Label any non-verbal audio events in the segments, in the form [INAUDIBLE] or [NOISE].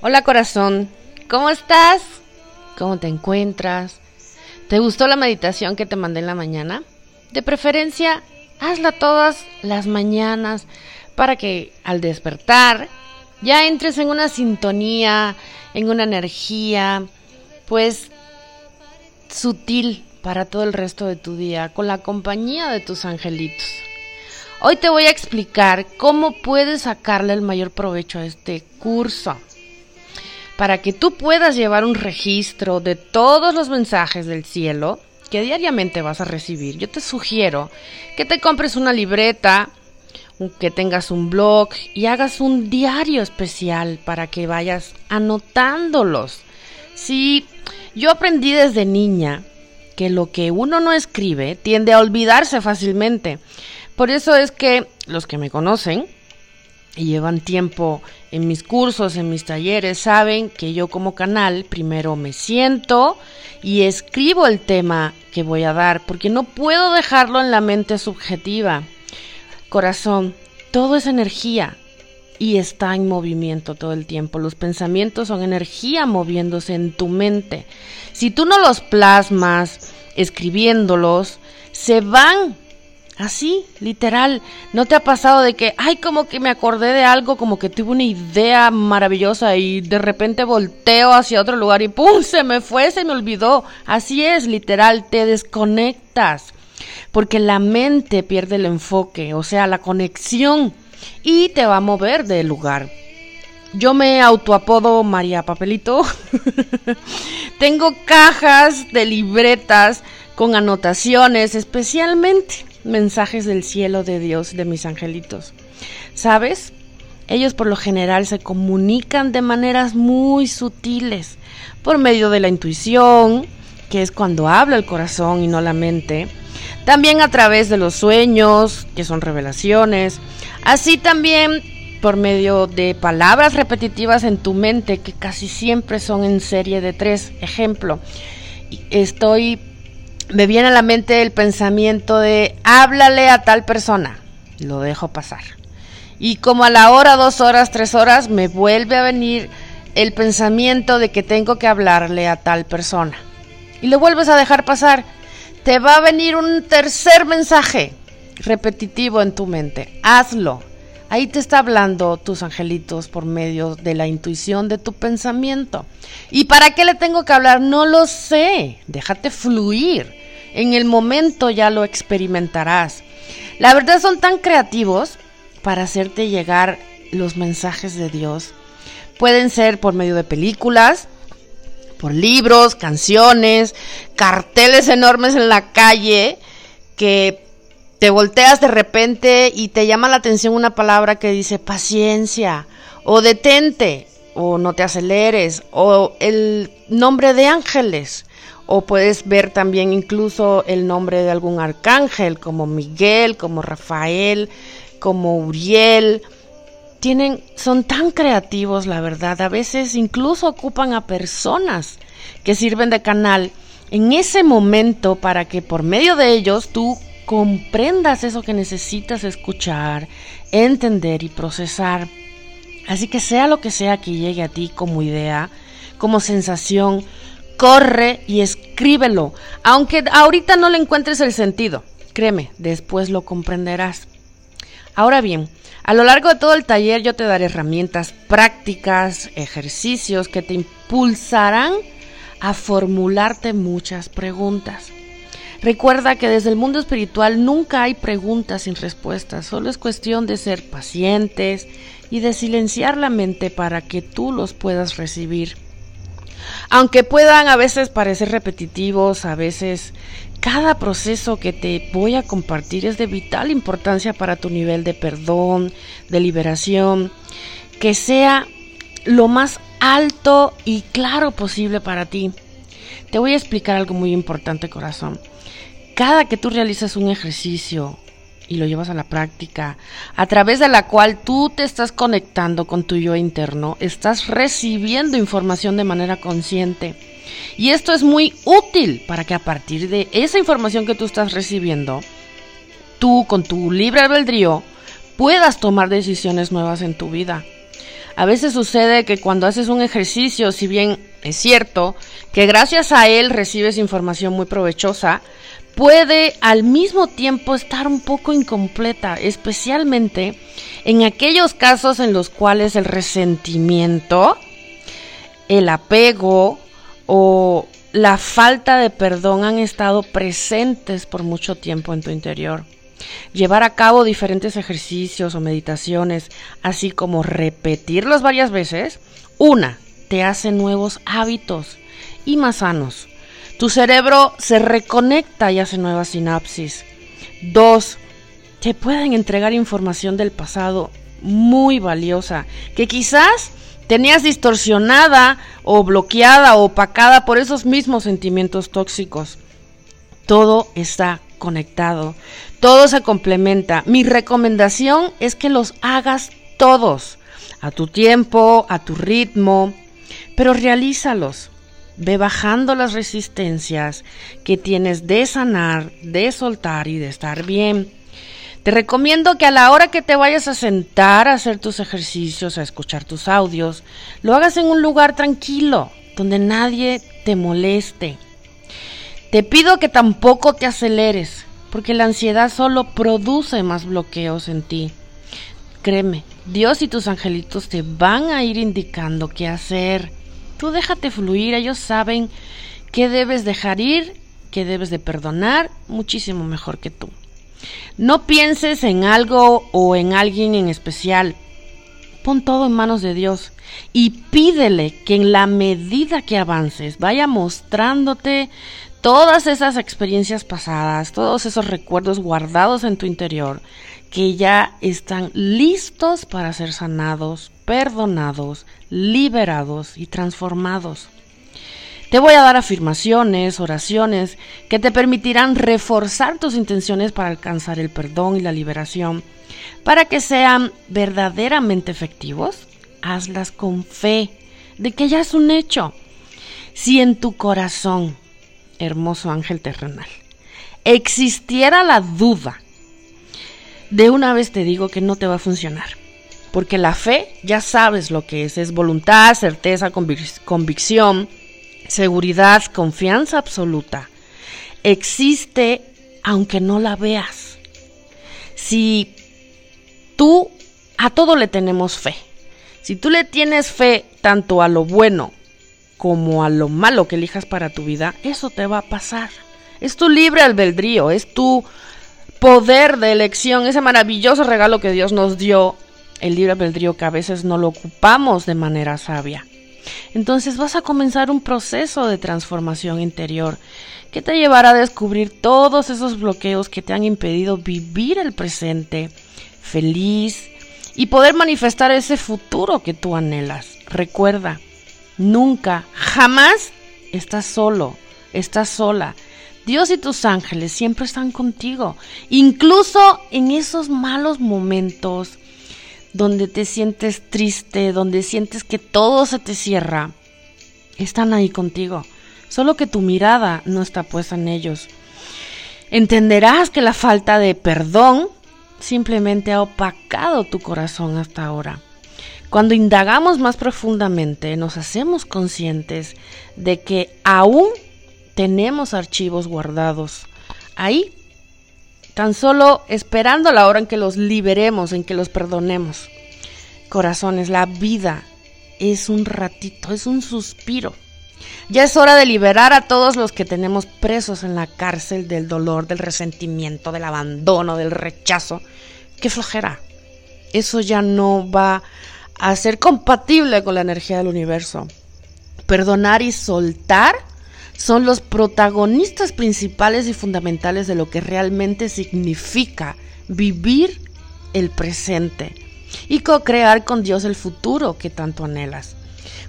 Hola corazón, ¿cómo estás? ¿Cómo te encuentras? ¿Te gustó la meditación que te mandé en la mañana? De preferencia, hazla todas las mañanas para que al despertar ya entres en una sintonía, en una energía, pues sutil para todo el resto de tu día, con la compañía de tus angelitos. Hoy te voy a explicar cómo puedes sacarle el mayor provecho a este curso para que tú puedas llevar un registro de todos los mensajes del cielo que diariamente vas a recibir. Yo te sugiero que te compres una libreta, que tengas un blog y hagas un diario especial para que vayas anotándolos. Sí, yo aprendí desde niña que lo que uno no escribe tiende a olvidarse fácilmente. Por eso es que los que me conocen y llevan tiempo en mis cursos, en mis talleres, saben que yo como canal primero me siento y escribo el tema que voy a dar, porque no puedo dejarlo en la mente subjetiva. Corazón, todo es energía y está en movimiento todo el tiempo. Los pensamientos son energía moviéndose en tu mente. Si tú no los plasmas escribiéndolos, se van Así, literal. ¿No te ha pasado de que, ay, como que me acordé de algo, como que tuve una idea maravillosa y de repente volteo hacia otro lugar y ¡pum! Se me fue, se me olvidó. Así es, literal, te desconectas. Porque la mente pierde el enfoque, o sea, la conexión, y te va a mover del lugar. Yo me autoapodo María Papelito. [LAUGHS] Tengo cajas de libretas con anotaciones, especialmente mensajes del cielo de Dios, de mis angelitos. ¿Sabes? Ellos por lo general se comunican de maneras muy sutiles, por medio de la intuición, que es cuando habla el corazón y no la mente, también a través de los sueños, que son revelaciones, así también por medio de palabras repetitivas en tu mente, que casi siempre son en serie de tres. Ejemplo, estoy me viene a la mente el pensamiento de háblale a tal persona. Lo dejo pasar. Y como a la hora, dos horas, tres horas, me vuelve a venir el pensamiento de que tengo que hablarle a tal persona. Y lo vuelves a dejar pasar. Te va a venir un tercer mensaje repetitivo en tu mente. Hazlo. Ahí te está hablando tus angelitos por medio de la intuición de tu pensamiento. ¿Y para qué le tengo que hablar? No lo sé. Déjate fluir. En el momento ya lo experimentarás. La verdad son tan creativos para hacerte llegar los mensajes de Dios. Pueden ser por medio de películas, por libros, canciones, carteles enormes en la calle que te volteas de repente y te llama la atención una palabra que dice paciencia o detente o no te aceleres o el nombre de ángeles o puedes ver también incluso el nombre de algún arcángel como Miguel, como Rafael, como Uriel. Tienen son tan creativos, la verdad, a veces incluso ocupan a personas que sirven de canal en ese momento para que por medio de ellos tú comprendas eso que necesitas escuchar, entender y procesar. Así que sea lo que sea que llegue a ti como idea, como sensación, corre y escríbelo, aunque ahorita no le encuentres el sentido. Créeme, después lo comprenderás. Ahora bien, a lo largo de todo el taller yo te daré herramientas prácticas, ejercicios que te impulsarán a formularte muchas preguntas. Recuerda que desde el mundo espiritual nunca hay preguntas sin respuestas, solo es cuestión de ser pacientes y de silenciar la mente para que tú los puedas recibir. Aunque puedan a veces parecer repetitivos, a veces cada proceso que te voy a compartir es de vital importancia para tu nivel de perdón, de liberación, que sea lo más alto y claro posible para ti. Te voy a explicar algo muy importante, corazón cada que tú realizas un ejercicio y lo llevas a la práctica, a través de la cual tú te estás conectando con tu yo interno, estás recibiendo información de manera consciente. Y esto es muy útil para que a partir de esa información que tú estás recibiendo, tú con tu libre albedrío puedas tomar decisiones nuevas en tu vida. A veces sucede que cuando haces un ejercicio, si bien es cierto que gracias a él recibes información muy provechosa, puede al mismo tiempo estar un poco incompleta, especialmente en aquellos casos en los cuales el resentimiento, el apego o la falta de perdón han estado presentes por mucho tiempo en tu interior. Llevar a cabo diferentes ejercicios o meditaciones, así como repetirlos varias veces, una, te hace nuevos hábitos y más sanos. Tu cerebro se reconecta y hace nuevas sinapsis. Dos, te pueden entregar información del pasado muy valiosa que quizás tenías distorsionada o bloqueada o opacada por esos mismos sentimientos tóxicos. Todo está conectado, todo se complementa. Mi recomendación es que los hagas todos, a tu tiempo, a tu ritmo, pero realízalos. Ve bajando las resistencias que tienes de sanar, de soltar y de estar bien. Te recomiendo que a la hora que te vayas a sentar a hacer tus ejercicios, a escuchar tus audios, lo hagas en un lugar tranquilo, donde nadie te moleste. Te pido que tampoco te aceleres, porque la ansiedad solo produce más bloqueos en ti. Créeme, Dios y tus angelitos te van a ir indicando qué hacer. Déjate fluir, ellos saben qué debes dejar ir, qué debes de perdonar, muchísimo mejor que tú. No pienses en algo o en alguien en especial. Pon todo en manos de Dios y pídele que en la medida que avances vaya mostrándote todas esas experiencias pasadas, todos esos recuerdos guardados en tu interior que ya están listos para ser sanados, perdonados, liberados y transformados. Te voy a dar afirmaciones, oraciones que te permitirán reforzar tus intenciones para alcanzar el perdón y la liberación. Para que sean verdaderamente efectivos, hazlas con fe de que ya es un hecho. Si en tu corazón, hermoso ángel terrenal, existiera la duda, de una vez te digo que no te va a funcionar. Porque la fe, ya sabes lo que es, es voluntad, certeza, convicción, seguridad, confianza absoluta, existe aunque no la veas. Si tú a todo le tenemos fe, si tú le tienes fe tanto a lo bueno como a lo malo que elijas para tu vida, eso te va a pasar. Es tu libre albedrío, es tu poder de elección, ese maravilloso regalo que Dios nos dio, el libre albedrío que a veces no lo ocupamos de manera sabia. Entonces vas a comenzar un proceso de transformación interior que te llevará a descubrir todos esos bloqueos que te han impedido vivir el presente feliz y poder manifestar ese futuro que tú anhelas. Recuerda, nunca, jamás estás solo, estás sola. Dios y tus ángeles siempre están contigo, incluso en esos malos momentos, donde te sientes triste, donde sientes que todo se te cierra, están ahí contigo, solo que tu mirada no está puesta en ellos. Entenderás que la falta de perdón simplemente ha opacado tu corazón hasta ahora. Cuando indagamos más profundamente, nos hacemos conscientes de que aún tenemos archivos guardados ahí tan solo esperando la hora en que los liberemos, en que los perdonemos. Corazones, la vida es un ratito, es un suspiro. Ya es hora de liberar a todos los que tenemos presos en la cárcel del dolor, del resentimiento, del abandono, del rechazo. ¡Qué flojera! Eso ya no va a ser compatible con la energía del universo. Perdonar y soltar son los protagonistas principales y fundamentales de lo que realmente significa vivir el presente y co-crear con Dios el futuro que tanto anhelas.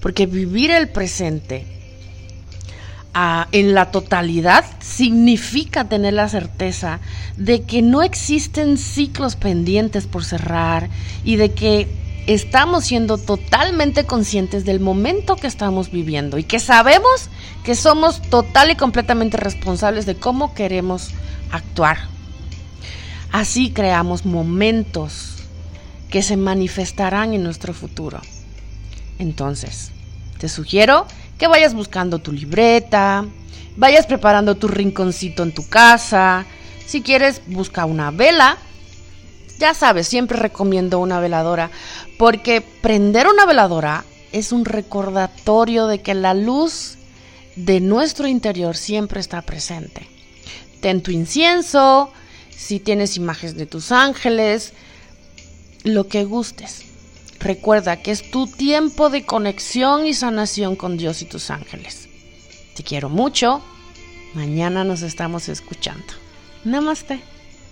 Porque vivir el presente ah, en la totalidad significa tener la certeza de que no existen ciclos pendientes por cerrar y de que estamos siendo totalmente conscientes del momento que estamos viviendo y que sabemos que somos total y completamente responsables de cómo queremos actuar. Así creamos momentos que se manifestarán en nuestro futuro. Entonces, te sugiero que vayas buscando tu libreta, vayas preparando tu rinconcito en tu casa. Si quieres, busca una vela. Ya sabes, siempre recomiendo una veladora porque prender una veladora es un recordatorio de que la luz de nuestro interior siempre está presente. Ten tu incienso, si tienes imágenes de tus ángeles, lo que gustes. Recuerda que es tu tiempo de conexión y sanación con Dios y tus ángeles. Te quiero mucho. Mañana nos estamos escuchando. Namaste.